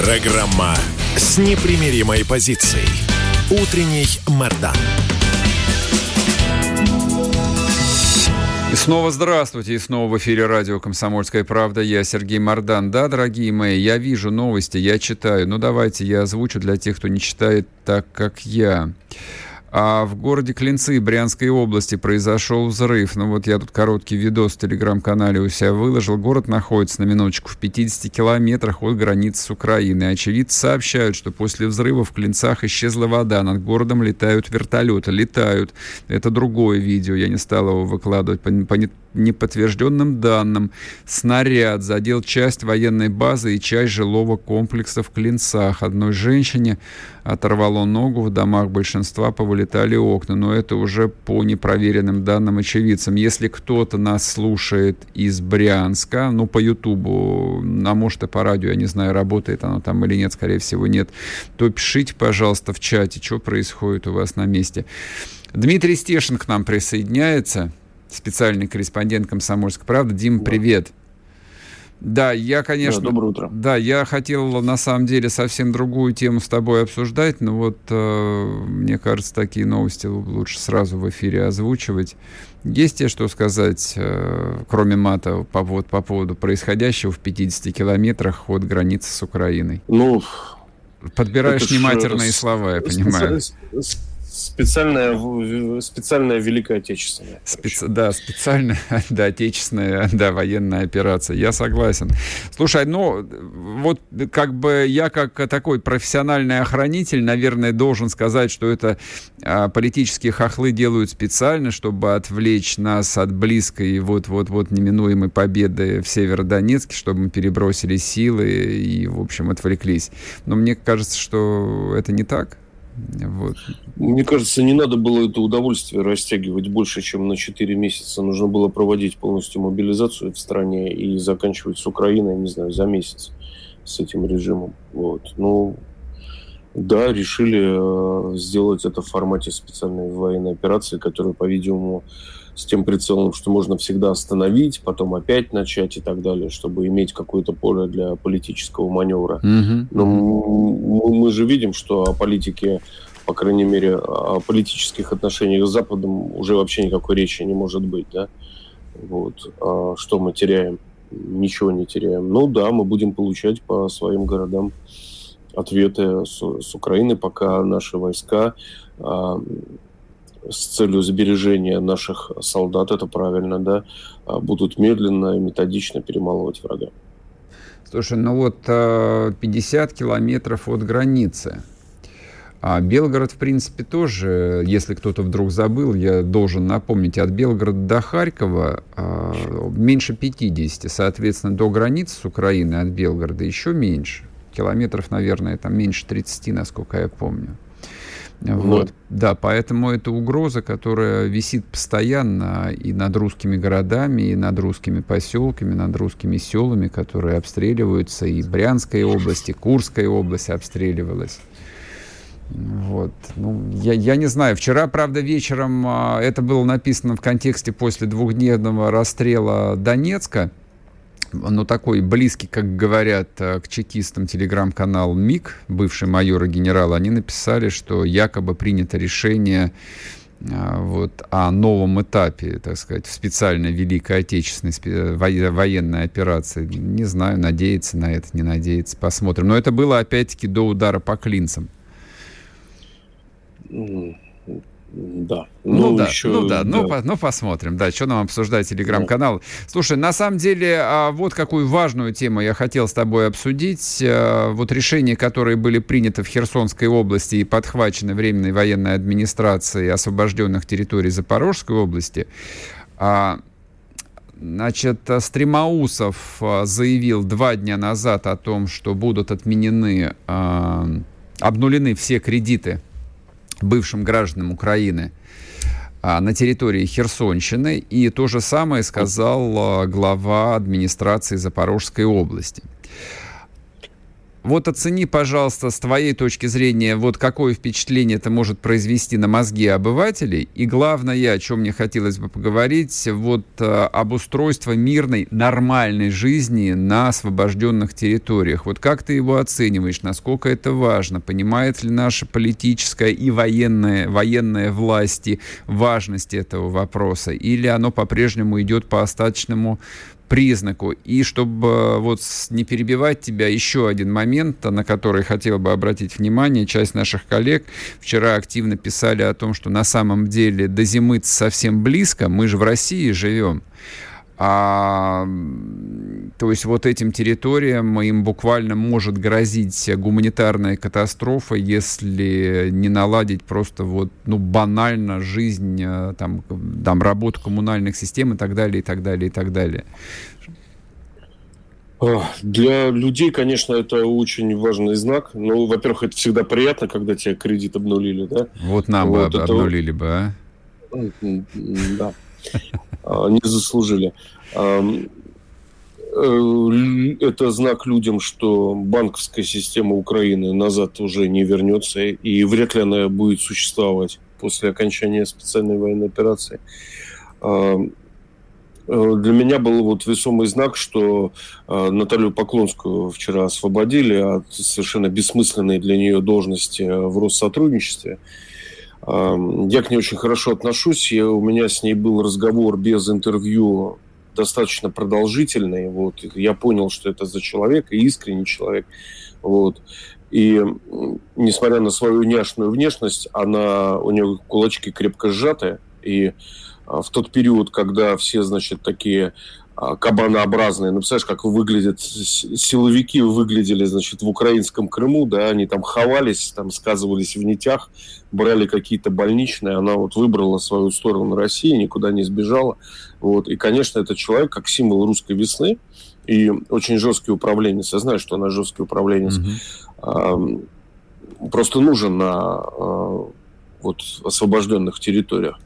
Программа с непримиримой позицией. Утренний Мордан. И снова здравствуйте, и снова в эфире радио «Комсомольская правда». Я Сергей Мордан. Да, дорогие мои, я вижу новости, я читаю. Ну, давайте я озвучу для тех, кто не читает так, как я. А в городе Клинцы Брянской области произошел взрыв. Ну вот я тут короткий видос в телеграм-канале у себя выложил. Город находится на минуточку в 50 километрах от границы с Украиной. Очевидцы сообщают, что после взрыва в Клинцах исчезла вода. Над городом летают вертолеты. Летают. Это другое видео. Я не стал его выкладывать по, по неподтвержденным данным. Снаряд задел часть военной базы и часть жилого комплекса в Клинцах. Одной женщине оторвало ногу, в домах большинства повылетали окна, но это уже по непроверенным данным очевидцам. Если кто-то нас слушает из Брянска, ну, по Ютубу, а может и по радио, я не знаю, работает оно там или нет, скорее всего, нет, то пишите, пожалуйста, в чате, что происходит у вас на месте. Дмитрий Стешин к нам присоединяется, специальный корреспондент «Комсомольской правды». Дим, привет. Да, я, конечно... Да, доброе утро. Да, я хотел, на самом деле, совсем другую тему с тобой обсуждать, но вот, э, мне кажется, такие новости лучше сразу в эфире озвучивать. Есть тебе что сказать, э, кроме мата, по, вот, по поводу происходящего в 50 километрах от границы с Украиной? Ну... Подбираешь нематерные слова, я понимаю специальная, специальная Великая Отечественная. Специ... Да, специальная, да, отечественная, да, военная операция. Я согласен. Слушай, ну, вот как бы я как такой профессиональный охранитель, наверное, должен сказать, что это а, политические хохлы делают специально, чтобы отвлечь нас от близкой вот-вот-вот неминуемой победы в Северодонецке, чтобы мы перебросили силы и, в общем, отвлеклись. Но мне кажется, что это не так. Вот. Мне кажется, не надо было это удовольствие растягивать больше, чем на 4 месяца. Нужно было проводить полностью мобилизацию в стране и заканчивать с Украиной, не знаю, за месяц с этим режимом. Вот. Ну, да, решили э, сделать это в формате специальной военной операции, которая, по-видимому, с тем прицелом, что можно всегда остановить, потом опять начать и так далее, чтобы иметь какое-то поле для политического маневра. Но мы, мы же видим, что о политике, по крайней мере, о политических отношениях с Западом уже вообще никакой речи не может быть, да? Вот. А что мы теряем? Ничего не теряем. Ну да, мы будем получать по своим городам ответы с, с Украины, пока наши войска а, с целью сбережения наших солдат, это правильно, да, а, будут медленно и методично перемалывать врага. Слушай, ну вот 50 а, километров от границы. А Белгород, в принципе, тоже, если кто-то вдруг забыл, я должен напомнить, от Белгорода до Харькова а, меньше 50, соответственно, до границы с Украиной от Белгорода еще меньше. Километров, наверное, там меньше 30, насколько я помню. Вот. Да, поэтому это угроза, которая висит постоянно и над русскими городами, и над русскими поселками, над русскими селами, которые обстреливаются, и Брянская область, и Курская область обстреливалась. Вот. Ну, я, я не знаю. Вчера, правда, вечером а, это было написано в контексте после двухдневного расстрела Донецка ну, такой близкий, как говорят, э, к чекистам телеграм-канал МИГ, бывший майор и генерал, они написали, что якобы принято решение э, вот, о новом этапе, так сказать, в специальной Великой Отечественной военной операции. Не знаю, надеяться на это, не надеяться, посмотрим. Но это было, опять-таки, до удара по клинцам. Да. Ну, ну да, еще, ну да, ну, да. Ну, ну посмотрим, да, что нам обсуждать телеграм-канал. Да. Слушай, на самом деле, а, вот какую важную тему я хотел с тобой обсудить. А, вот решения, которые были приняты в Херсонской области и подхвачены Временной военной администрацией освобожденных территорий Запорожской области, а, Значит, Стремоусов заявил два дня назад о том, что будут отменены, обнулены все кредиты бывшим гражданам Украины на территории Херсонщины. И то же самое сказал глава администрации Запорожской области. Вот оцени, пожалуйста, с твоей точки зрения, вот какое впечатление это может произвести на мозги обывателей. И главное, о чем мне хотелось бы поговорить, вот э, об устройстве мирной, нормальной жизни на освобожденных территориях. Вот как ты его оцениваешь, насколько это важно? Понимает ли наша политическая и военная, военная власти важность этого вопроса? Или оно по-прежнему идет по остаточному признаку. И чтобы э, вот не перебивать тебя, еще один момент, на который хотел бы обратить внимание. Часть наших коллег вчера активно писали о том, что на самом деле до зимы совсем близко. Мы же в России живем. А, то есть вот этим территориям им буквально может грозить гуманитарная катастрофа, если не наладить просто вот, ну, банально жизнь, э, там, там, работу коммунальных систем и так далее, и так далее, и так далее. Для людей, конечно, это очень важный знак. Ну, во-первых, это всегда приятно, когда тебе кредит обнулили, да? Вот нам вот бы это... обнулили бы, а? Да. А, не заслужили. Э, это знак людям, что банковская система Украины назад уже не вернется, и вряд ли она будет существовать после окончания специальной военной операции. Э, для меня был вот весомый знак, что э, Наталью Поклонскую вчера освободили от совершенно бессмысленной для нее должности в Россотрудничестве. Я к ней очень хорошо отношусь. Я, у меня с ней был разговор без интервью достаточно продолжительный. Вот. Я понял, что это за человек, и искренний человек. Вот. И несмотря на свою няшную внешность, она, у нее кулачки крепко сжатые. И а, в тот период, когда все, значит, такие кабанообразные. Ну, представляешь, как выглядят силовики выглядели, значит, в украинском Крыму, да, они там ховались, там сказывались в нитях, брали какие-то больничные, она вот выбрала свою сторону России, никуда не сбежала, вот, и, конечно, этот человек как символ русской весны и очень жесткий управленец, я знаю, что она жесткий управленец, mm-hmm. а, просто нужен на а, вот освобожденных территориях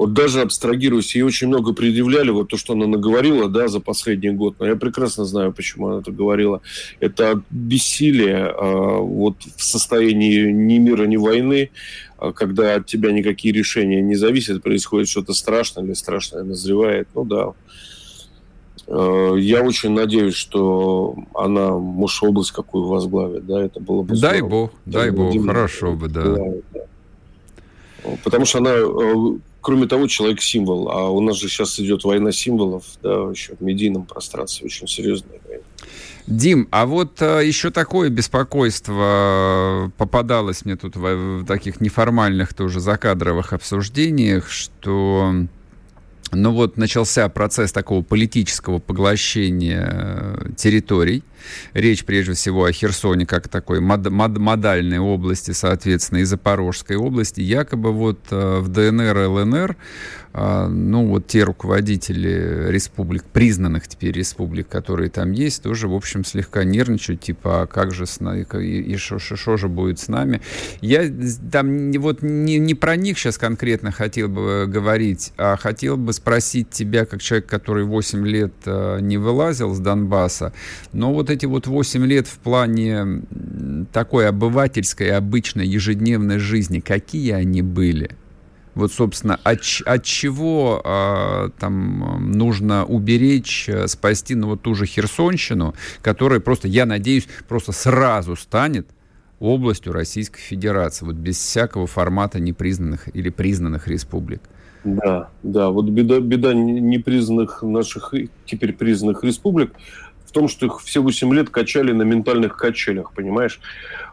вот даже абстрагируясь, ей очень много предъявляли, вот то, что она наговорила, да, за последний год, но я прекрасно знаю, почему она это говорила. Это бессилие э, вот в состоянии ни мира, ни войны, э, когда от тебя никакие решения не зависят, происходит что-то страшное или страшное назревает, ну да. Э, я очень надеюсь, что она, может, область какую возглавит, да, это было бы Дай здорово. бог, дай бог, хорошо бы, да. да, да. Потому что она кроме того, человек-символ. А у нас же сейчас идет война символов, да, еще в медийном пространстве, очень серьезная война. Дим, а вот а, еще такое беспокойство попадалось мне тут в, в таких неформальных тоже закадровых обсуждениях, что ну вот начался процесс такого политического поглощения э, территорий. Речь прежде всего о Херсоне как такой мод, мод, модальной области, соответственно, и Запорожской области. Якобы вот э, в ДНР и ЛНР а, ну, вот те руководители республик, признанных теперь республик, которые там есть, тоже, в общем, слегка нервничают, типа, а как же с нами, и что же будет с нами. Я там вот не, не про них сейчас конкретно хотел бы говорить, а хотел бы спросить тебя, как человек, который 8 лет а, не вылазил с Донбасса, но вот эти вот 8 лет в плане такой обывательской, обычной, ежедневной жизни, какие они были? Вот, собственно, от, от чего э, там нужно уберечь, э, спасти, ну, вот ту же Херсонщину, которая просто, я надеюсь, просто сразу станет областью Российской Федерации, вот без всякого формата непризнанных или признанных республик. Да, да, вот беда, беда непризнанных наших, теперь признанных республик в том, что их все 8 лет качали на ментальных качелях, понимаешь?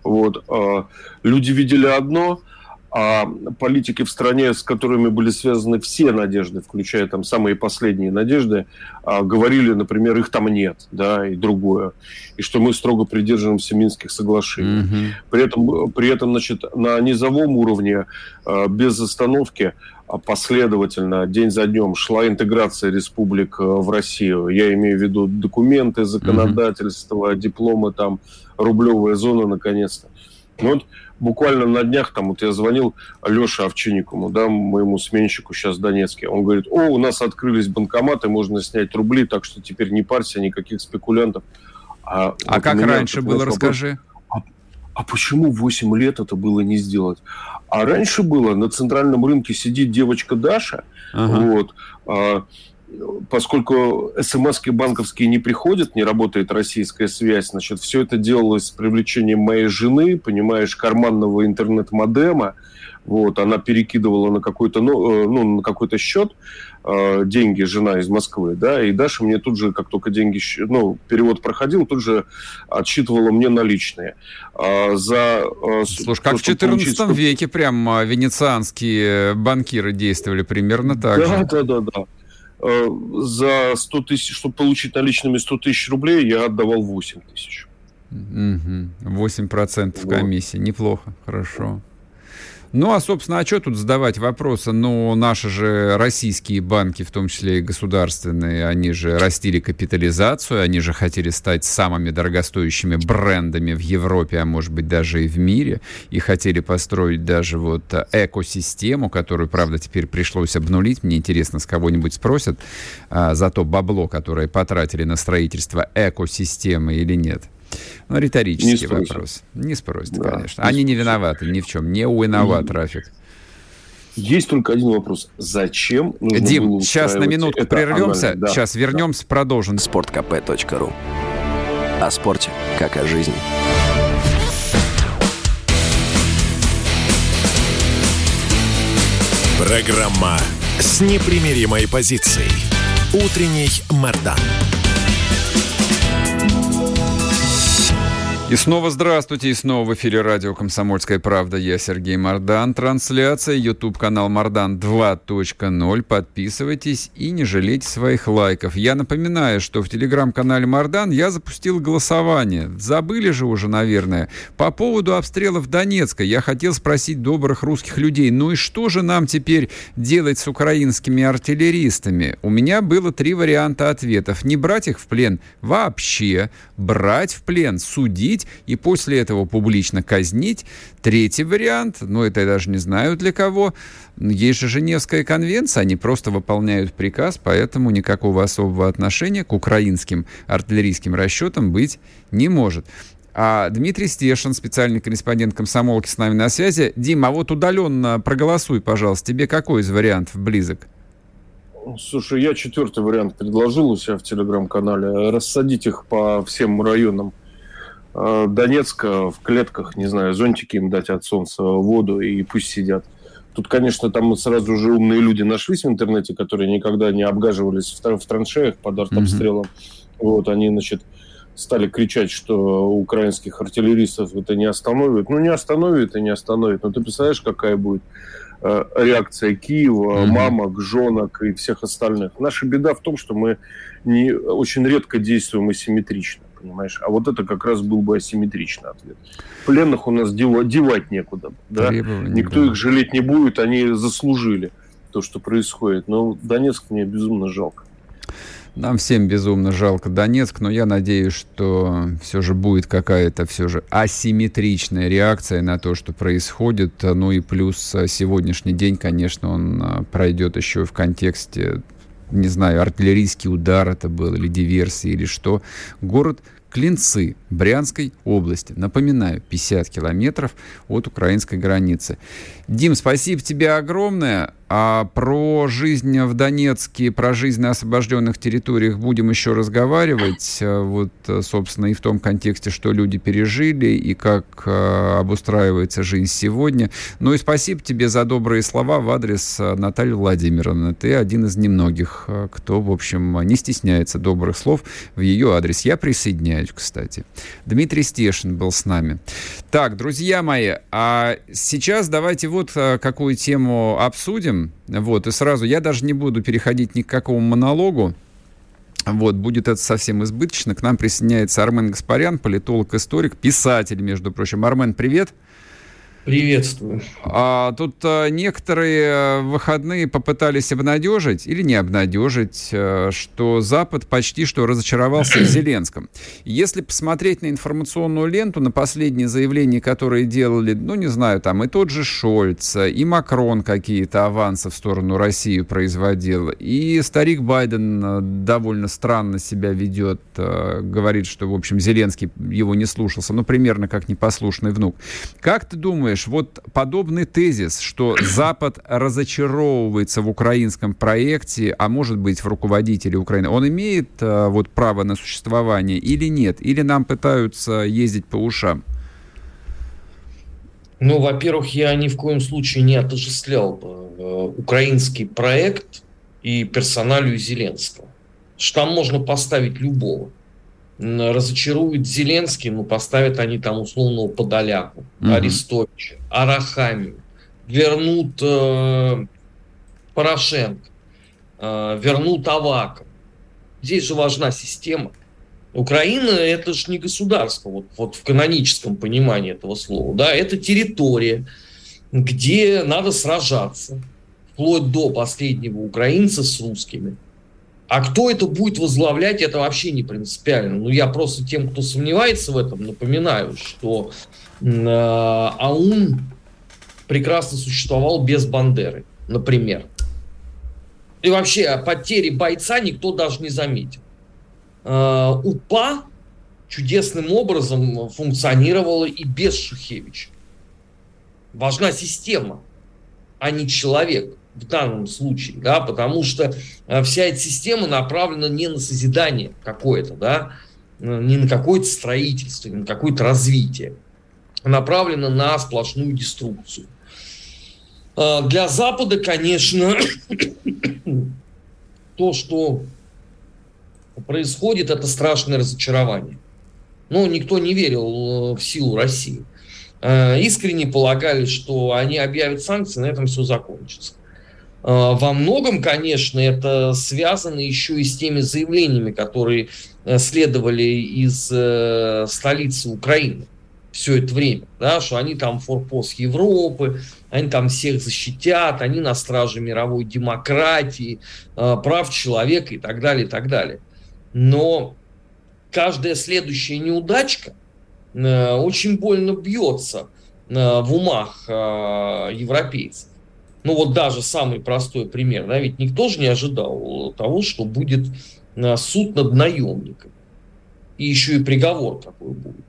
Вот. А люди видели одно, а политики в стране, с которыми были связаны все надежды, включая там самые последние надежды, а, говорили, например, их там нет, да, и другое, и что мы строго придерживаемся Минских соглашений. Mm-hmm. При этом, при этом, значит, на низовом уровне а, без остановки последовательно, день за днем шла интеграция республик в Россию. Я имею в виду документы, законодательство, mm-hmm. дипломы, там, рублевая зона, наконец-то. Ну, вот буквально на днях там вот я звонил Леше Овчинникову, да, моему сменщику сейчас в Донецке. Он говорит, о, у нас открылись банкоматы, можно снять рубли, так что теперь не парься, никаких спекулянтов. А, а вот как раньше было, вопрос, расскажи. А, почему 8 лет это было не сделать? А раньше было, на центральном рынке сидит девочка Даша, ага. вот, а, поскольку смс банковские не приходят, не работает российская связь, значит, все это делалось с привлечением моей жены, понимаешь, карманного интернет-модема, вот, она перекидывала на какой-то, ну, э, ну, на какой-то счет э, деньги, жена из Москвы, да, и Даша мне тут же, как только деньги, ну, перевод проходил, тут же отсчитывала мне наличные. А за, э, Слушай, как в 14 получить... веке прям а, венецианские банкиры действовали примерно так да, же. Да, да, да. Э, за 100 тысяч, чтобы получить наличными 100 тысяч рублей, я отдавал 8 тысяч. Угу. 8% вот. комиссии. Неплохо, хорошо. Ну, а, собственно, а что тут задавать вопросы? Ну, наши же российские банки, в том числе и государственные, они же растили капитализацию, они же хотели стать самыми дорогостоящими брендами в Европе, а может быть даже и в мире, и хотели построить даже вот экосистему, которую, правда, теперь пришлось обнулить. Мне интересно, с кого-нибудь спросят а, за то бабло, которое потратили на строительство экосистемы или нет. Ну, риторический не вопрос. Не спросят, да, конечно. Не Они не виноваты ни в чем. Не уиноват и... трафик. Есть только один вопрос. Зачем нужно Дим, сейчас на минутку прервемся. Да. Сейчас вернемся, да. продолжим. Спорткп.ру О спорте, как о жизни. Программа с непримиримой позицией. Утренний Мордан. И снова здравствуйте, и снова в эфире радио «Комсомольская правда». Я Сергей Мордан. Трансляция, YouTube-канал «Мордан 2.0». Подписывайтесь и не жалейте своих лайков. Я напоминаю, что в телеграм-канале «Мордан» я запустил голосование. Забыли же уже, наверное. По поводу обстрелов Донецка я хотел спросить добрых русских людей, ну и что же нам теперь делать с украинскими артиллеристами? У меня было три варианта ответов. Не брать их в плен вообще, брать в плен, судить, судить и после этого публично казнить. Третий вариант, ну это я даже не знаю для кого, есть же Женевская конвенция, они просто выполняют приказ, поэтому никакого особого отношения к украинским артиллерийским расчетам быть не может. А Дмитрий Стешин, специальный корреспондент комсомолки с нами на связи. Дима, а вот удаленно проголосуй, пожалуйста. Тебе какой из вариантов близок? Слушай, я четвертый вариант предложил у себя в телеграм-канале. Рассадить их по всем районам Донецка в клетках, не знаю, зонтики им дать от солнца, воду, и пусть сидят. Тут, конечно, там сразу же умные люди нашлись в интернете, которые никогда не обгаживались в, траншеях под артобстрелом. Mm-hmm. Вот, они, значит, стали кричать, что украинских артиллеристов это не остановит. Ну, не остановит и не остановит. Но ты представляешь, какая будет э, реакция Киева, mm-hmm. мамок, женок и всех остальных. Наша беда в том, что мы не, очень редко действуем асимметрично понимаешь? А вот это как раз был бы асимметричный ответ. Пленных у нас девать, некуда. Да? Никто да. их жалеть не будет, они заслужили то, что происходит. Но Донецк мне безумно жалко. Нам всем безумно жалко Донецк, но я надеюсь, что все же будет какая-то все же асимметричная реакция на то, что происходит. Ну и плюс а, сегодняшний день, конечно, он а, пройдет еще в контексте не знаю, артиллерийский удар это был, или диверсия, или что. Город Клинцы Брянской области. Напоминаю, 50 километров от украинской границы. Дим, спасибо тебе огромное. А про жизнь в Донецке, про жизнь на освобожденных территориях будем еще разговаривать. Э, вот, э, собственно, и в том контексте, что люди пережили и как э, обустраивается жизнь сегодня. Ну и спасибо тебе за добрые слова в адрес Натальи Владимировны. Ты один из немногих, кто, в общем, не стесняется добрых слов в ее адрес. Я присоединяюсь, кстати. Дмитрий Стешин был с нами. Так, друзья мои, а сейчас давайте вот какую тему обсудим обсудим. Вот, и сразу я даже не буду переходить ни к какому монологу. Вот, будет это совсем избыточно. К нам присоединяется Армен Гаспарян, политолог, историк, писатель, между прочим. Армен, привет. Приветствую. А, тут а, некоторые выходные попытались обнадежить или не обнадежить, а, что Запад почти что разочаровался в Зеленском. Если посмотреть на информационную ленту, на последние заявления, которые делали, ну, не знаю, там и тот же Шольц, и Макрон какие-то авансы в сторону России производил, и старик Байден довольно странно себя ведет, говорит, что, в общем, Зеленский его не слушался, ну, примерно как непослушный внук. Как ты думаешь, думаешь, вот подобный тезис, что Запад разочаровывается в украинском проекте, а может быть в руководителе Украины, он имеет э, вот право на существование или нет? Или нам пытаются ездить по ушам? Ну, во-первых, я ни в коем случае не отождествлял э, украинский проект и персоналию Зеленского. Что там можно поставить любого разочарует Зеленский, ну, поставят они там условного Подоляку, угу. Арестовича, Арахамию, вернут э, Порошенко, э, вернут Аваков. Здесь же важна система. Украина – это же не государство, вот, вот в каноническом понимании этого слова. Да, это территория, где надо сражаться, вплоть до последнего украинца с русскими – а кто это будет возглавлять, это вообще не принципиально. Ну, я просто тем, кто сомневается в этом, напоминаю, что э, АУН прекрасно существовал без Бандеры, например. И вообще потери бойца никто даже не заметил. Э, УПА чудесным образом функционировала и без Шухевича. Важна система, а не человек в данном случае, да, потому что э, вся эта система направлена не на созидание какое-то, да, э, не на какое-то строительство, не на какое-то развитие, а направлена на сплошную деструкцию. Э, для Запада, конечно, то, что происходит, это страшное разочарование. Но никто не верил в силу России. Искренне полагали, что они объявят санкции, на этом все закончится. А, во многом, конечно, это связано еще и с теми заявлениями, которые э, следовали из э, столицы Украины все это время, да, что они там форпост Европы, они там всех защитят, они на страже мировой демократии, э, прав человека и так далее, и так далее. Но каждая следующая неудачка очень больно бьется в умах европейцев. Ну вот даже самый простой пример, да, ведь никто же не ожидал того, что будет э, суд над наемником. И еще и приговор какой будет.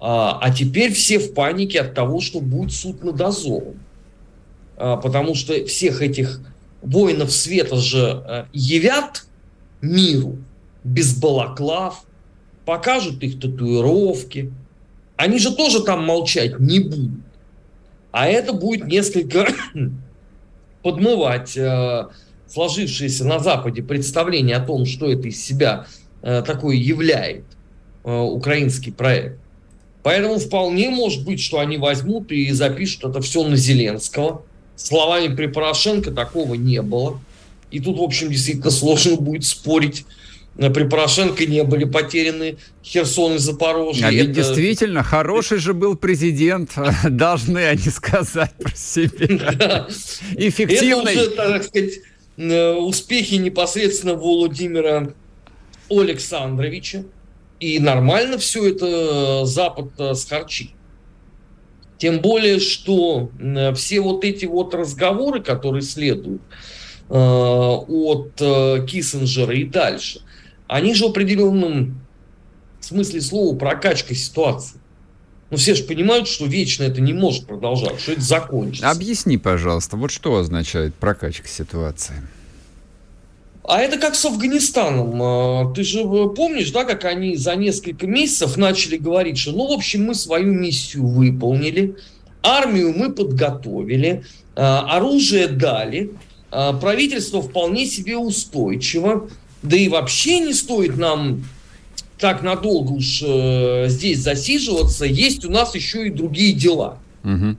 А, а теперь все в панике от того, что будет суд над Азовом. А, потому что всех этих воинов света же а, явят миру без балаклав, покажут их татуировки. Они же тоже там молчать не будут. А это будет несколько подмывать э, сложившееся на Западе представление о том, что это из себя э, такое являет э, украинский проект. Поэтому вполне может быть, что они возьмут и запишут это все на Зеленского. Словами при Порошенко такого не было. И тут, в общем, действительно сложно будет спорить при Порошенко не были потеряны Херсон и Запорожье. А ведь это... действительно, хороший же был президент, должны они сказать про себя. Эффективный. Это уже, так сказать, э, успехи непосредственно Владимира Александровича. И нормально все это Запад э, схарчит. Тем более, что все вот эти вот разговоры, которые следуют э, от Киссинджера и дальше – они же в определенном смысле слова прокачка ситуации. Но все же понимают, что вечно это не может продолжаться, что это закончится. Объясни, пожалуйста, вот что означает прокачка ситуации? А это как с Афганистаном. А, ты же э, помнишь, да, как они за несколько месяцев начали говорить, что, ну, в общем, мы свою миссию выполнили, армию мы подготовили, а, оружие дали, а, правительство вполне себе устойчиво, да и вообще не стоит нам так надолго уж э, здесь засиживаться, есть у нас еще и другие дела. Угу.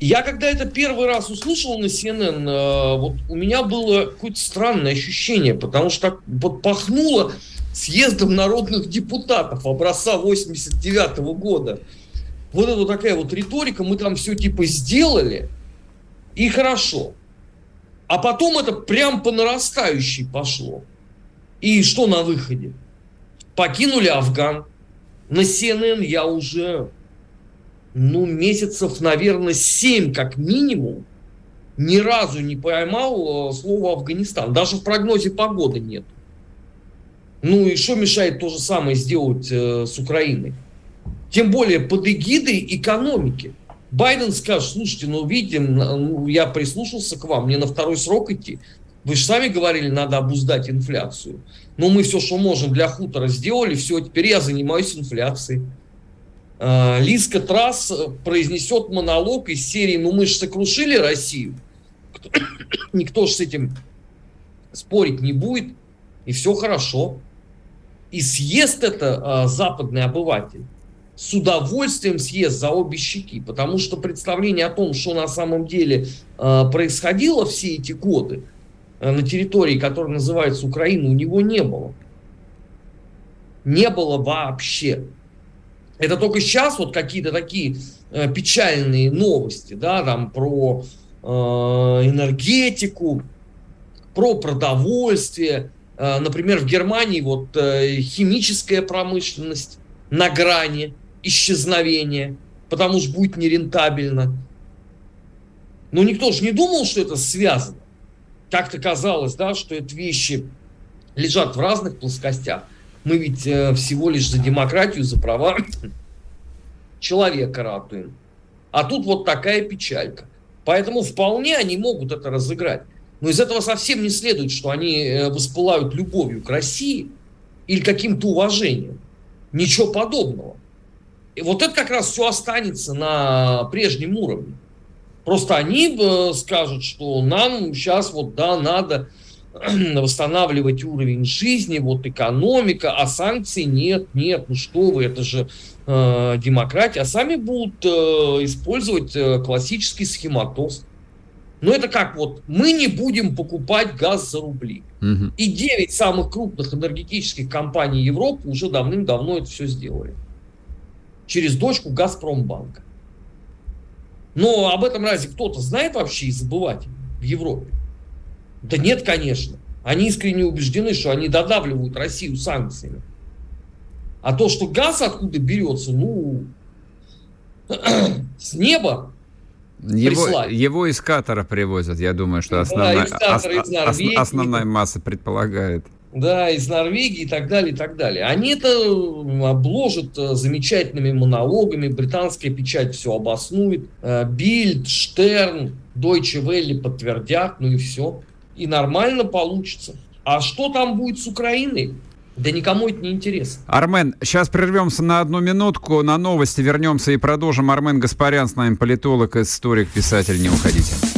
Я когда это первый раз услышал на CNN, э, вот у меня было какое-то странное ощущение, потому что так вот пахнуло съездом народных депутатов образца 89 -го года. Вот это такая вот риторика, мы там все типа сделали, и хорошо. А потом это прям по нарастающей пошло. И что на выходе? Покинули Афган. На CNN я уже ну, месяцев, наверное, 7 как минимум, ни разу не поймал э, слово Афганистан. Даже в прогнозе погоды нет. Ну и что мешает то же самое сделать э, с Украиной? Тем более под эгидой экономики. Байден скажет, слушайте, ну видите, ну, я прислушался к вам, мне на второй срок идти. Вы же сами говорили, надо обуздать инфляцию. Но мы все, что можем для хутора сделали, все, теперь я занимаюсь инфляцией. Э, Лиска Трасс произнесет монолог из серии «Ну мы же сокрушили Россию». Никто же с этим спорить не будет, и все хорошо. И съест это э, западный обыватель. С удовольствием съест за обе щеки, потому что представление о том, что на самом деле э, происходило все эти годы на территории, которая называется Украина, у него не было. Не было вообще. Это только сейчас вот какие-то такие э, печальные новости, да, там про э, энергетику, про продовольствие. Э, например, в Германии вот э, химическая промышленность на грани исчезновения, потому что будет нерентабельно. Но никто же не думал, что это связано. Как-то казалось, да, что эти вещи лежат в разных плоскостях. Мы ведь э, всего лишь за демократию, за права человека ратуем. А тут вот такая печалька. Поэтому вполне они могут это разыграть. Но из этого совсем не следует, что они э, воспылают любовью к России или каким-то уважением. Ничего подобного. И вот это как раз все останется на прежнем уровне. Просто они э, скажут, что нам сейчас вот да, надо восстанавливать уровень жизни, вот экономика, а санкций нет, нет, ну что вы, это же э, демократия, а сами будут э, использовать э, классический схематоз. Но это как вот, мы не будем покупать газ за рубли. Угу. И 9 самых крупных энергетических компаний Европы уже давным-давно это все сделали. Через дочку Газпромбанка. Но об этом разве кто-то знает вообще из обывателей в Европе? Да нет, конечно. Они искренне убеждены, что они додавливают Россию санкциями. А то, что газ откуда берется, ну, с неба его, его из Катара привозят, я думаю, что основная, да, ос, ос, основная масса предполагает. Да, из Норвегии и так далее, и так далее. Они это обложат э, замечательными монологами, британская печать все обоснует, э, Бильд, Штерн, Deutsche Welle подтвердят, ну и все и нормально получится. А что там будет с Украиной? Да никому это не интересно. Армен, сейчас прервемся на одну минутку, на новости вернемся и продолжим. Армен Гаспарян с нами, политолог, историк, писатель. Не уходите.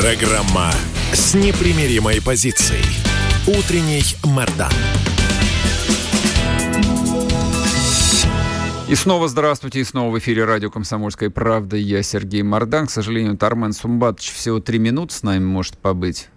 Программа с непримиримой позицией. Утренний Мордан. И снова здравствуйте, и снова в эфире радио «Комсомольская правда». Я Сергей Мордан. К сожалению, Тармен Сумбатович всего три минуты с нами может побыть.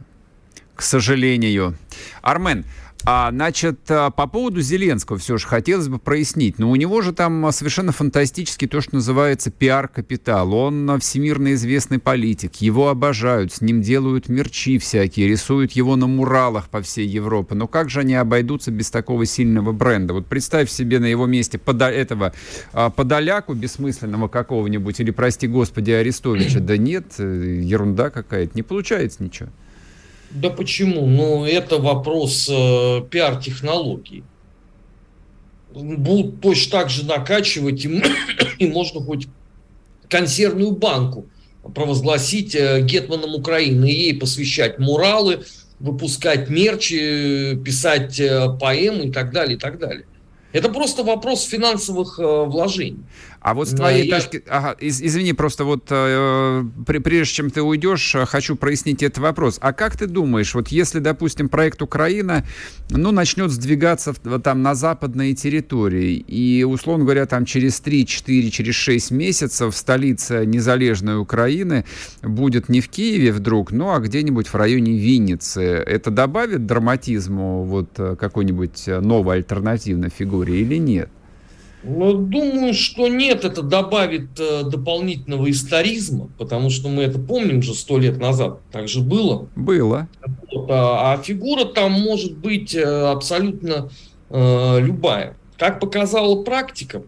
К сожалению. Армен, А, значит, а, по поводу Зеленского все же хотелось бы прояснить. Но у него же там совершенно фантастический то, что называется пиар-капитал. Он всемирно известный политик. Его обожают, с ним делают мерчи всякие, рисуют его на муралах по всей Европе. Но как же они обойдутся без такого сильного бренда? Вот представь себе на его месте подо этого а, подоляку бессмысленного какого-нибудь или, прости господи, Арестовича. Да нет, э, ерунда какая-то. Не получается ничего. Да почему? Ну, это вопрос э, пиар-технологий. Будут точно так же накачивать, и, и можно хоть консервную банку провозгласить э, Гетманом Украины, и ей посвящать муралы, выпускать мерчи, писать э, поэмы и так далее, и так далее. Это просто вопрос финансовых э, вложений. А вот с твоей я... точки... Ага, из, извини, просто вот э, прежде чем ты уйдешь, э, хочу прояснить этот вопрос. А как ты думаешь, вот если, допустим, проект Украина, ну, начнет сдвигаться там на западные территории, и, условно говоря, там через 3, 4, через 6 месяцев столица незалежной Украины будет не в Киеве вдруг, ну, а где-нибудь в районе Винницы, это добавит драматизму вот э, какой-нибудь э, новой альтернативной фигуре или нет? Ну, думаю, что нет, это добавит э, дополнительного историзма, потому что мы это помним же сто лет назад, так же было. Было. Вот, а, а фигура там может быть э, абсолютно э, любая. Как показала практика,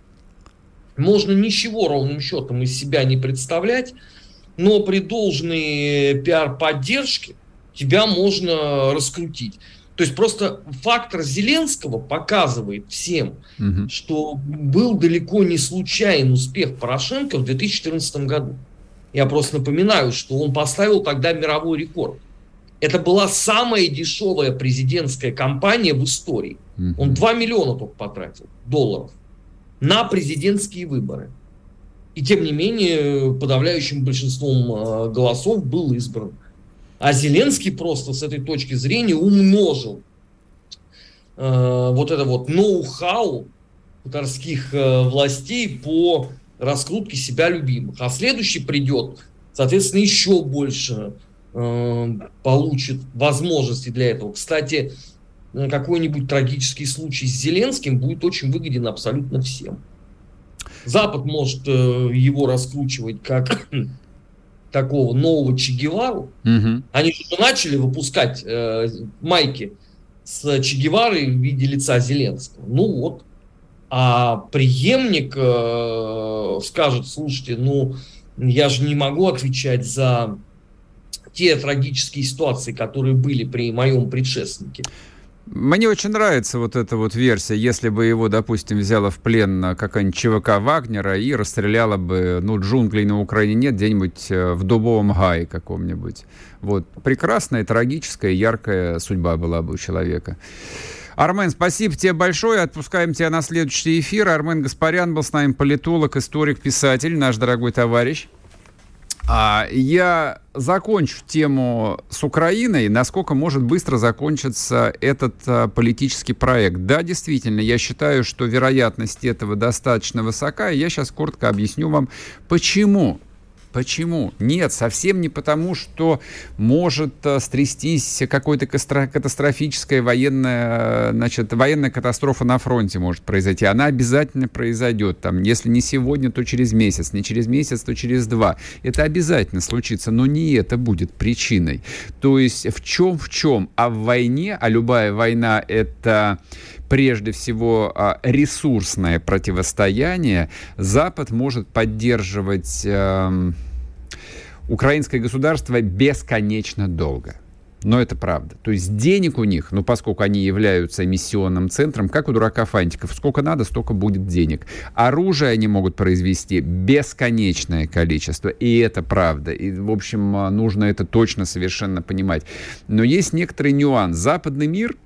можно ничего ровным счетом из себя не представлять, но при должной пиар-поддержке тебя можно раскрутить. То есть просто фактор Зеленского показывает всем, угу. что был далеко не случайный успех Порошенко в 2014 году. Я просто напоминаю, что он поставил тогда мировой рекорд. Это была самая дешевая президентская кампания в истории. Угу. Он 2 миллиона только потратил долларов на президентские выборы. И тем не менее, подавляющим большинством э, голосов был избран. А Зеленский просто с этой точки зрения умножил э, вот это вот ноу-хау хуторских э, властей по раскрутке себя любимых. А следующий придет, соответственно, еще больше э, получит возможности для этого. Кстати, какой-нибудь трагический случай с Зеленским будет очень выгоден абсолютно всем. Запад может э, его раскручивать как такого нового Че Гевару. Угу. Они же начали выпускать э, майки с Че Геварой в виде лица Зеленского. Ну вот. А преемник э, скажет, слушайте, ну я же не могу отвечать за те трагические ситуации, которые были при моем предшественнике. Мне очень нравится вот эта вот версия, если бы его, допустим, взяла в плен какая-нибудь ЧВК Вагнера и расстреляла бы, ну, джунглей на Украине нет, где-нибудь э, в дубовом гае каком-нибудь. Вот. Прекрасная, трагическая, яркая судьба была бы у человека. Армен, спасибо тебе большое. Отпускаем тебя на следующий эфир. Армен Гаспарян был с нами политолог, историк, писатель, наш дорогой товарищ. А, я закончу тему с Украиной, насколько может быстро закончиться этот а, политический проект. Да, действительно, я считаю, что вероятность этого достаточно высока, и я сейчас коротко объясню вам, почему Почему? Нет, совсем не потому, что может э, стрястись какой-то катастрофическая военная, значит, военная катастрофа на фронте может произойти. Она обязательно произойдет. Там, если не сегодня, то через месяц. Не через месяц, то через два. Это обязательно случится, но не это будет причиной. То есть в чем в чем? А в войне, а любая война это прежде всего а, ресурсное противостояние, Запад может поддерживать э, украинское государство бесконечно долго. Но это правда. То есть денег у них, ну, поскольку они являются эмиссионным центром, как у дурака фантиков, сколько надо, столько будет денег. Оружие они могут произвести бесконечное количество, и это правда. И, в общем, нужно это точно совершенно понимать. Но есть некоторый нюанс. Западный мир —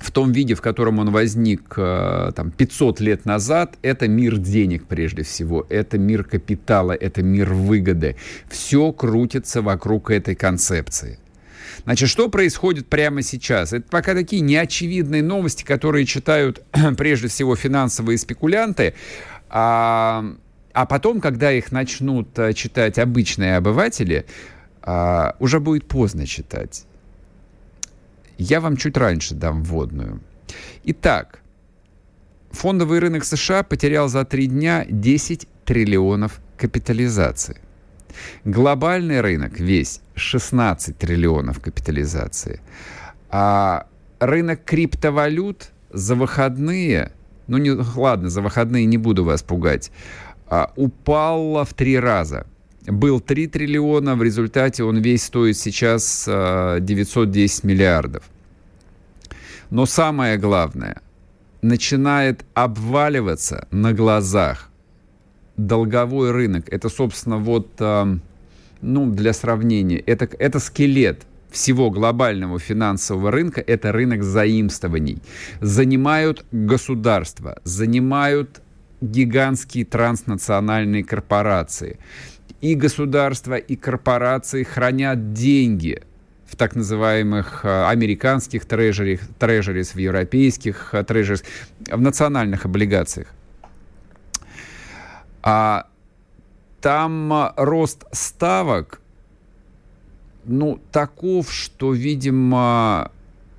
в том виде, в котором он возник э, там, 500 лет назад, это мир денег прежде всего, это мир капитала, это мир выгоды. Все крутится вокруг этой концепции. Значит, что происходит прямо сейчас? Это пока такие неочевидные новости, которые читают прежде всего финансовые спекулянты, а, а потом, когда их начнут э, читать обычные обыватели, а, уже будет поздно читать Я вам чуть раньше дам вводную. Итак, фондовый рынок США потерял за три дня 10 триллионов капитализации. Глобальный рынок весь 16 триллионов капитализации. А рынок криптовалют за выходные, ну не, ладно, за выходные не буду вас пугать, а, упал в три раза. Был 3 триллиона, в результате он весь стоит сейчас 910 а, миллиардов. Но самое главное, начинает обваливаться на глазах долговой рынок. Это, собственно, вот, а, ну, для сравнения, это, это скелет всего глобального финансового рынка это рынок заимствований. Занимают государства, занимают гигантские транснациональные корпорации. И государства, и корпорации хранят деньги в так называемых э, американских трежерис, трежерис в европейских э, трежерис, в национальных облигациях. А там э, рост ставок ну, таков, что, видимо,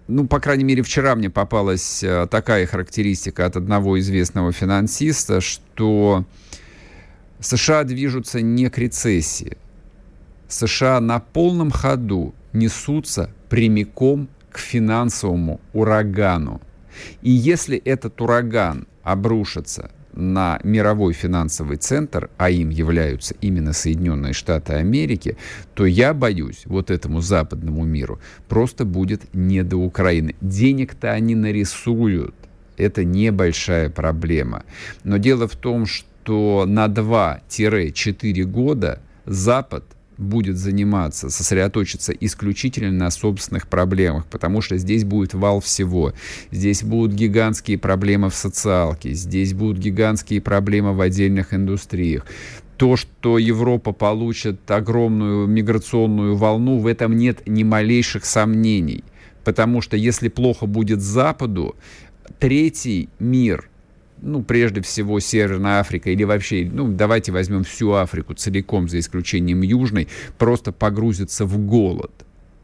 ну, по крайней мере, вчера мне попалась такая характеристика от одного известного финансиста, что США движутся не к рецессии. США на полном ходу несутся прямиком к финансовому урагану. И если этот ураган обрушится на мировой финансовый центр, а им являются именно Соединенные Штаты Америки, то я боюсь, вот этому западному миру просто будет не до Украины. Денег-то они нарисуют, это небольшая проблема. Но дело в том, что на 2-4 года Запад – будет заниматься, сосредоточиться исключительно на собственных проблемах, потому что здесь будет вал всего. Здесь будут гигантские проблемы в социалке, здесь будут гигантские проблемы в отдельных индустриях то, что Европа получит огромную миграционную волну, в этом нет ни малейших сомнений. Потому что если плохо будет Западу, третий мир ну, прежде всего, Северная Африка или вообще, ну, давайте возьмем всю Африку целиком, за исключением Южной, просто погрузится в голод.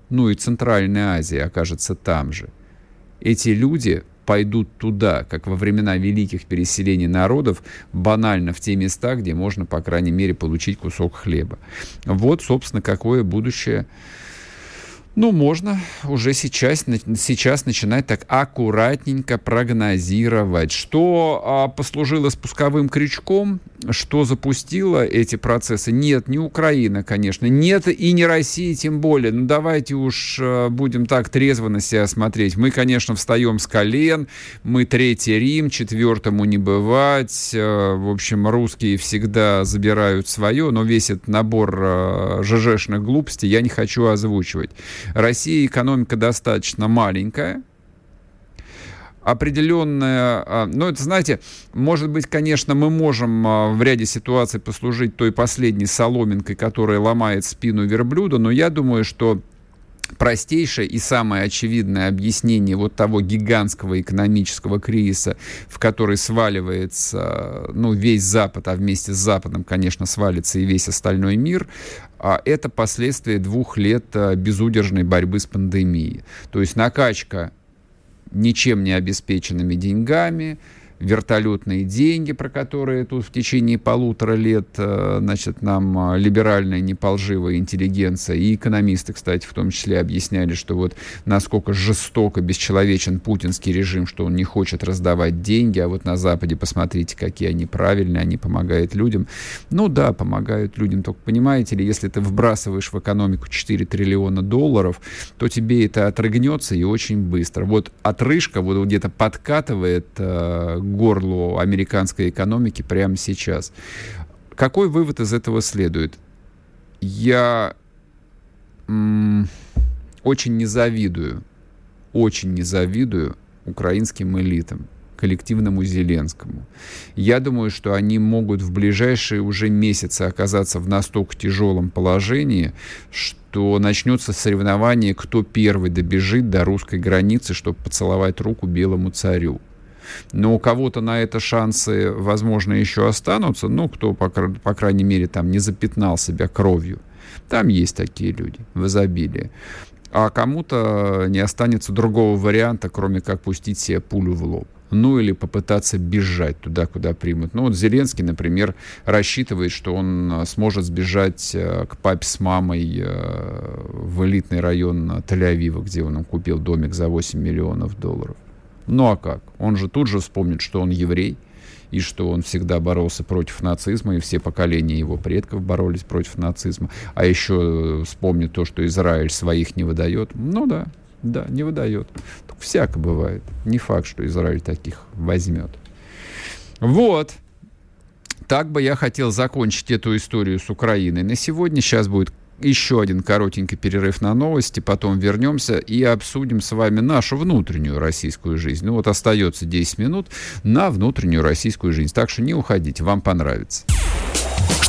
Ну и Центральная Азия окажется там же. Эти люди пойдут туда, как во времена великих переселений народов, банально в те места, где можно, по крайней мере, получить кусок хлеба. Вот, собственно, какое будущее ну, можно уже сейчас, сейчас начинать так аккуратненько прогнозировать, что а, послужило спусковым крючком, что запустило эти процессы. Нет, не Украина, конечно, нет и не Россия тем более. Ну, давайте уж а, будем так трезво на себя смотреть. Мы, конечно, встаем с колен, мы Третий Рим, четвертому не бывать. А, в общем, русские всегда забирают свое, но весь этот набор а, ЖЖшных глупостей я не хочу озвучивать. Россия экономика достаточно маленькая, определенная, а, ну, это, знаете, может быть, конечно, мы можем а, в ряде ситуаций послужить той последней соломинкой, которая ломает спину верблюда, но я думаю, что простейшее и самое очевидное объяснение вот того гигантского экономического кризиса, в который сваливается ну, весь Запад, а вместе с Западом, конечно, свалится и весь остальной мир, это последствия двух лет а, безудержной борьбы с пандемией. То есть накачка ничем не обеспеченными деньгами, вертолетные деньги, про которые тут в течение полутора лет э, значит, нам э, либеральная неполживая интеллигенция и экономисты, кстати, в том числе объясняли, что вот насколько жестоко, бесчеловечен путинский режим, что он не хочет раздавать деньги, а вот на Западе посмотрите, какие они правильные, они помогают людям. Ну да, помогают людям, только понимаете ли, если ты вбрасываешь в экономику 4 триллиона долларов, то тебе это отрыгнется и очень быстро. Вот отрыжка вот где-то подкатывает э, горлу американской экономики прямо сейчас. Какой вывод из этого следует? Я м- очень не завидую, очень не завидую украинским элитам, коллективному Зеленскому. Я думаю, что они могут в ближайшие уже месяцы оказаться в настолько тяжелом положении, что начнется соревнование, кто первый добежит до русской границы, чтобы поцеловать руку белому царю но у кого-то на это шансы, возможно, еще останутся, ну, кто, по, по крайней мере, там не запятнал себя кровью. Там есть такие люди в изобилии. а кому-то не останется другого варианта, кроме как пустить себе пулю в лоб ну или попытаться бежать туда, куда примут. Ну вот Зеленский, например, рассчитывает, что он а, сможет сбежать э, к папе с мамой э, в элитный район Тель-Авива, где он купил домик за 8 миллионов долларов. Ну а как? Он же тут же вспомнит, что он еврей, и что он всегда боролся против нацизма, и все поколения его предков боролись против нацизма. А еще вспомнит то, что Израиль своих не выдает. Ну да, да, не выдает. Так всяко бывает. Не факт, что Израиль таких возьмет. Вот. Так бы я хотел закончить эту историю с Украиной. На сегодня сейчас будет еще один коротенький перерыв на новости, потом вернемся и обсудим с вами нашу внутреннюю российскую жизнь. Ну вот остается 10 минут на внутреннюю российскую жизнь. Так что не уходите, вам понравится.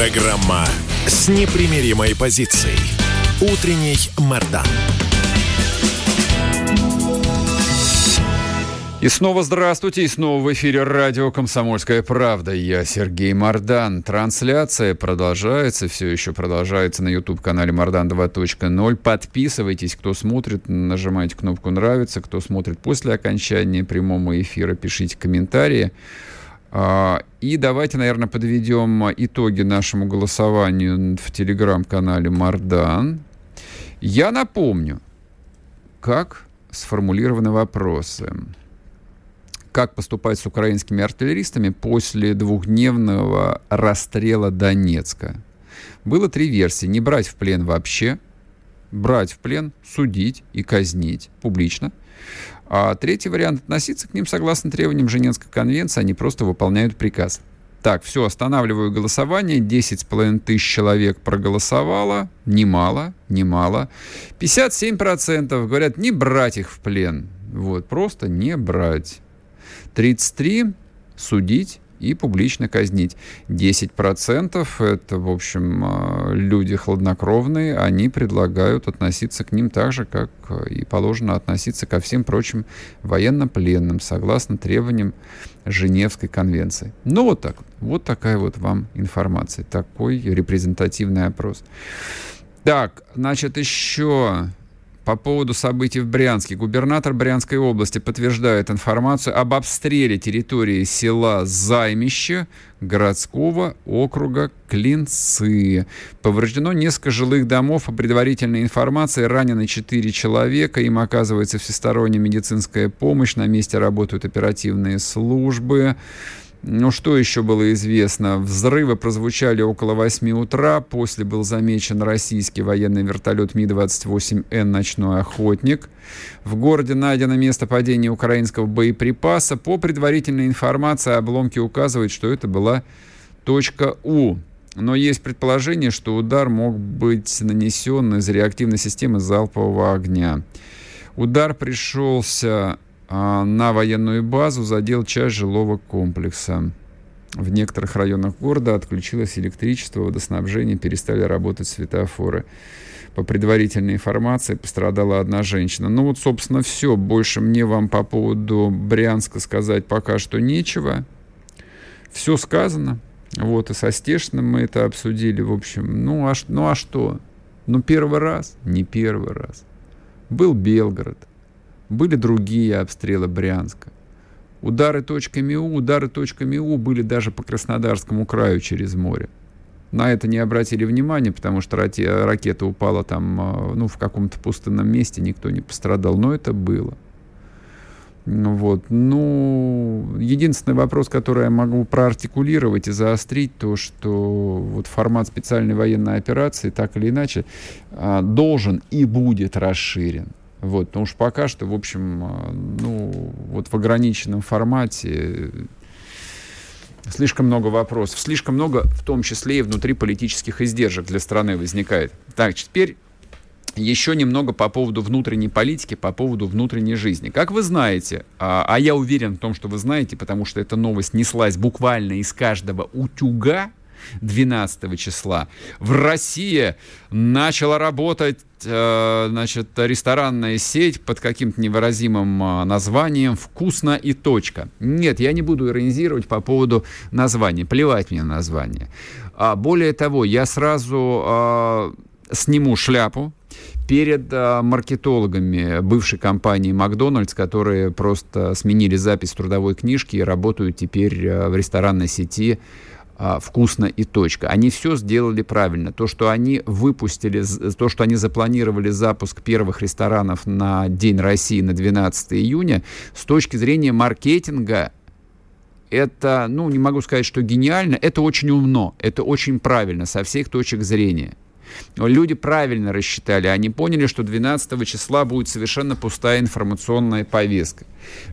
Программа с непримиримой позицией. Утренний Мордан. И снова здравствуйте, и снова в эфире радио «Комсомольская правда». Я Сергей Мордан. Трансляция продолжается, все еще продолжается на YouTube-канале «Мордан 2.0». Подписывайтесь, кто смотрит, нажимайте кнопку «Нравится», кто смотрит после окончания прямого эфира, пишите комментарии. А, и давайте, наверное, подведем итоги нашему голосованию в телеграм-канале Мардан. Я напомню, как сформулированы вопросы. Как поступать с украинскими артиллеристами после двухдневного расстрела Донецка? Было три версии. Не брать в плен вообще, брать в плен, судить и казнить публично – а третий вариант – относиться к ним согласно требованиям Женевской конвенции, они просто выполняют приказ. Так, все, останавливаю голосование. 10,5 тысяч человек проголосовало. Немало, немало. 57% говорят не брать их в плен. Вот, просто не брать. 33 судить и публично казнить. 10% это, в общем, а, люди хладнокровные, они предлагают относиться к ним так же, как и положено относиться ко всем прочим военнопленным, согласно требованиям Женевской конвенции. Ну, вот так. Вот такая вот вам информация. Такой репрезентативный опрос. Так, значит, еще по поводу событий в Брянске. Губернатор Брянской области подтверждает информацию об обстреле территории села Займище городского округа Клинцы. Повреждено несколько жилых домов. По предварительной информации ранены 4 человека. Им оказывается всесторонняя медицинская помощь. На месте работают оперативные службы. Ну, что еще было известно? Взрывы прозвучали около 8 утра. После был замечен российский военный вертолет Ми-28Н «Ночной охотник». В городе найдено место падения украинского боеприпаса. По предварительной информации обломки указывают, что это была точка У. Но есть предположение, что удар мог быть нанесен из реактивной системы залпового огня. Удар пришелся на военную базу задел часть жилого комплекса. В некоторых районах города отключилось электричество, водоснабжение, перестали работать светофоры. По предварительной информации пострадала одна женщина. Ну вот, собственно, все. Больше мне вам по поводу Брянска сказать пока что нечего. Все сказано. Вот, и со Стешиным мы это обсудили. В общем, ну а, ну а что? Ну первый раз? Не первый раз. Был Белгород. Были другие обстрелы Брянска. Удары точками У, удары точками У были даже по Краснодарскому краю через море. На это не обратили внимания, потому что ракета упала там, а, ну, в каком-то пустынном месте, никто не пострадал. Но это было. Вот. Ну, единственный вопрос, который я могу проартикулировать и заострить, то, что вот формат специальной военной операции так или иначе а, должен и будет расширен. Вот, потому что пока что, в общем, а, ну, вот в ограниченном формате слишком много вопросов, слишком много, в том числе и внутри политических издержек для страны возникает. Так, теперь еще немного по поводу внутренней политики, по поводу внутренней жизни. Как вы знаете, а, а я уверен в том, что вы знаете, потому что эта новость неслась буквально из каждого утюга, 12 числа в России начала работать э, значит, ресторанная сеть под каким-то невыразимым э, названием «Вкусно и точка». Нет, я не буду иронизировать по поводу названия, плевать мне на название. А более того, я сразу э, сниму шляпу перед а, маркетологами бывшей компании Макдональдс, которые просто сменили запись трудовой книжки и работают теперь а, в ресторанной сети вкусно и точка. Они все сделали правильно. То, что они выпустили, то, что они запланировали запуск первых ресторанов на День России на 12 июня, с точки зрения маркетинга, это, ну, не могу сказать, что гениально, это очень умно, это очень правильно со всех точек зрения. Люди правильно рассчитали, они поняли, что 12 числа будет совершенно пустая информационная повестка.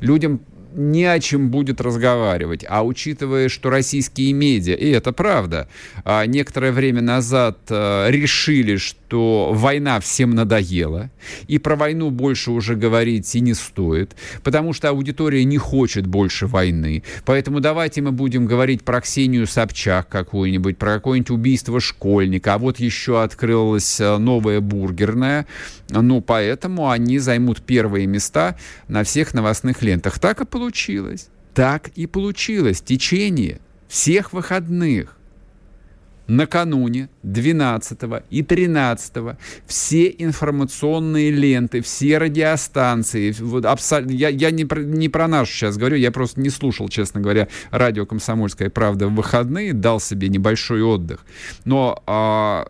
Людям не о чем будет разговаривать. А учитывая, что российские медиа, и это правда, а, некоторое время назад а, решили, что война всем надоела, и про войну больше уже говорить и не стоит, потому что аудитория не хочет больше войны. Поэтому давайте мы будем говорить про Ксению Собчак какую-нибудь, про какое-нибудь убийство школьника, а вот еще открылась а, новая бургерная, ну, поэтому они займут первые места на всех новостных лентах. Так и получилось. Так и получилось. Течение всех выходных накануне 12 и 13 все информационные ленты, все радиостанции, вот абсолютно, я, я не, про, не про нашу сейчас говорю, я просто не слушал, честно говоря, радио «Комсомольская правда» в выходные, дал себе небольшой отдых. Но а,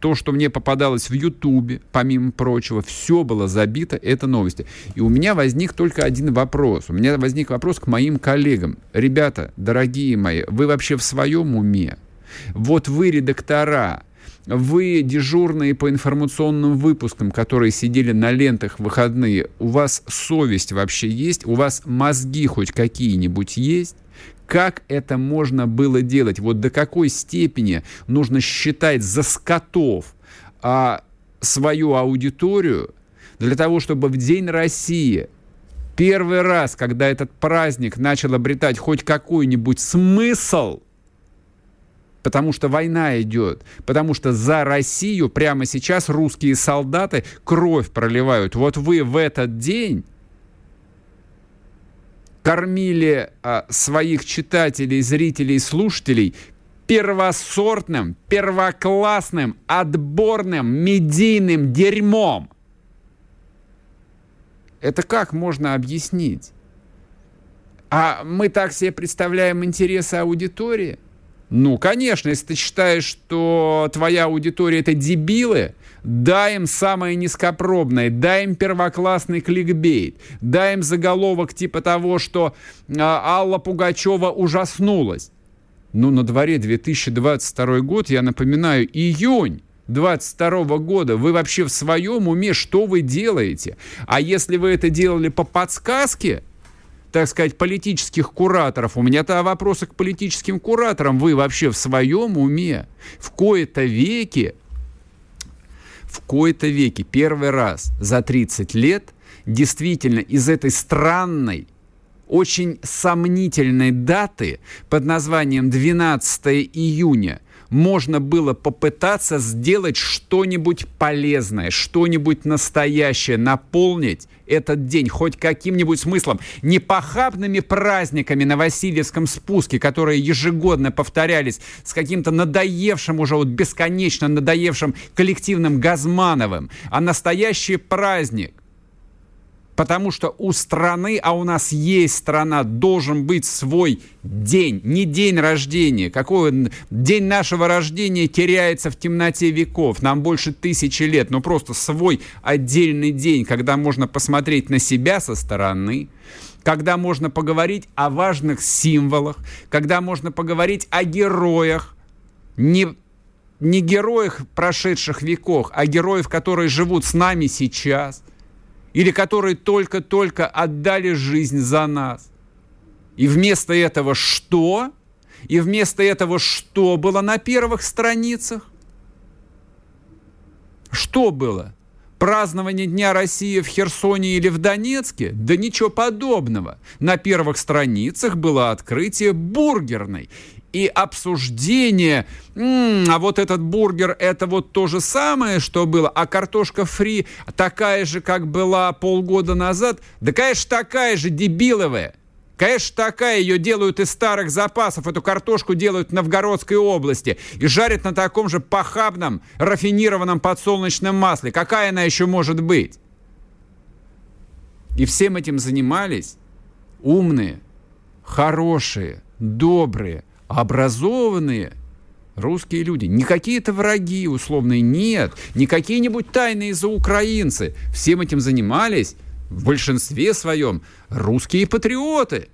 то, что мне попадалось в Ютубе, помимо прочего, все было забито, это новости. И у меня возник только один вопрос. У меня возник вопрос к моим коллегам. Ребята, дорогие мои, вы вообще в своем уме? Вот вы, редактора, вы дежурные по информационным выпускам, которые сидели на лентах в выходные, у вас совесть вообще есть? У вас мозги хоть какие-нибудь есть? Как это можно было делать? Вот до какой степени нужно считать за скотов а, свою аудиторию для того, чтобы в День России первый раз, когда этот праздник начал обретать хоть какой-нибудь смысл, потому что война идет, потому что за Россию прямо сейчас русские солдаты кровь проливают. Вот вы в этот день кормили а, своих читателей, зрителей, слушателей первосортным, первоклассным, отборным, медийным дерьмом. Это как можно объяснить? А мы так себе представляем интересы аудитории? Ну, конечно, если ты считаешь, что твоя аудитория это дебилы, Дай им самое низкопробное, дай им первоклассный кликбейт, дай им заголовок типа того, что а, Алла Пугачева ужаснулась. Ну, на дворе 2022 год, я напоминаю, июнь. 22 года, вы вообще в своем уме, что вы делаете? А если вы это делали по подсказке, так сказать, политических кураторов, у меня-то вопросы к политическим кураторам, вы вообще в своем уме? В кои-то веки в кои-то веке первый раз за 30 лет действительно из этой странной, очень сомнительной даты под названием 12 июня можно было попытаться сделать что-нибудь полезное, что-нибудь настоящее, наполнить этот день хоть каким-нибудь смыслом, не похабными праздниками на Васильевском спуске, которые ежегодно повторялись с каким-то надоевшим уже, вот бесконечно надоевшим коллективным Газмановым, а настоящий праздник – Потому что у страны, а у нас есть страна, должен быть свой день, не день рождения. Какой день нашего рождения теряется в темноте веков. Нам больше тысячи лет, но просто свой отдельный день, когда можно посмотреть на себя со стороны, когда можно поговорить о важных символах, когда можно поговорить о героях, не не героях прошедших веков, а героев, которые живут с нами сейчас – или которые только-только отдали жизнь за нас. И вместо этого что? И вместо этого что было на первых страницах? Что было? празднование Дня России в Херсоне или в Донецке? Да ничего подобного. На первых страницах было открытие бургерной и обсуждение, м-м, а вот этот бургер это вот то же самое, что было, а картошка фри такая же, как была полгода назад, да, конечно, такая же дебиловая. Конечно, такая ее делают из старых запасов. Эту картошку делают в Новгородской области и жарят на таком же похабном, рафинированном подсолнечном масле. Какая она еще может быть? И всем этим занимались умные, хорошие, добрые, образованные русские люди. Не какие-то враги условные, нет. Не какие-нибудь тайные заукраинцы. Всем этим занимались в большинстве своем русские патриоты,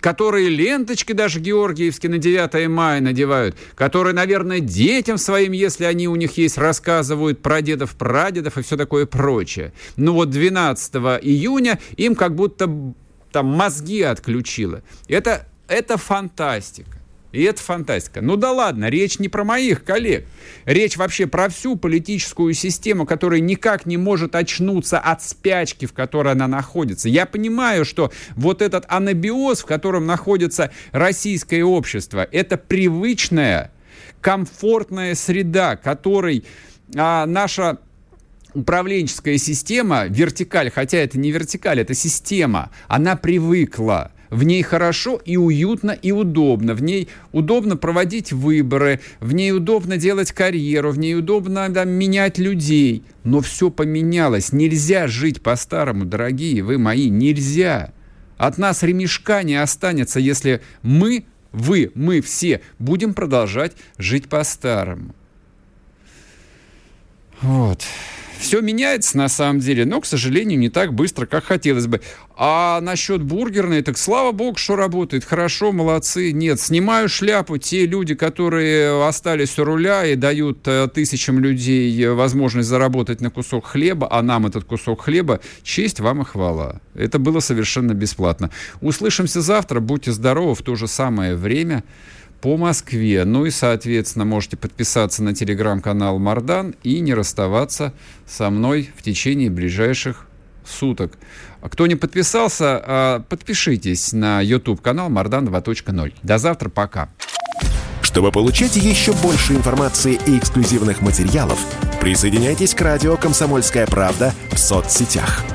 которые ленточки даже георгиевские на 9 мая надевают, которые, наверное, детям своим, если они у них есть, рассказывают про дедов, прадедов и все такое прочее. Ну вот 12 июня им как будто там мозги отключило. Это, это фантастика. И это фантастика. Ну да ладно, речь не про моих коллег. Речь вообще про всю политическую систему, которая никак не может очнуться от спячки, в которой она находится. Я понимаю, что вот этот анабиоз, в котором находится российское общество, это привычная, комфортная среда, которой а, наша управленческая система, вертикаль, хотя это не вертикаль, это система, она привыкла в ней хорошо и уютно и удобно. В ней удобно проводить выборы, в ней удобно делать карьеру, в ней удобно да, менять людей. Но все поменялось. Нельзя жить по-старому, дорогие вы мои, нельзя. От нас ремешка не останется, если мы, вы, мы все будем продолжать жить по-старому. Вот все меняется на самом деле, но, к сожалению, не так быстро, как хотелось бы. А насчет бургерной, так слава богу, что работает. Хорошо, молодцы. Нет, снимаю шляпу. Те люди, которые остались у руля и дают э, тысячам людей возможность заработать на кусок хлеба, а нам этот кусок хлеба, честь вам и хвала. Это было совершенно бесплатно. Услышимся завтра. Будьте здоровы в то же самое время по Москве. Ну и, соответственно, можете подписаться на телеграм-канал Мардан и не расставаться со мной в течение ближайших суток. А кто не подписался, а, подпишитесь на YouTube-канал Мардан 2.0. До завтра, пока. Чтобы получать еще больше информации и эксклюзивных материалов, присоединяйтесь к радио «Комсомольская правда» в соцсетях –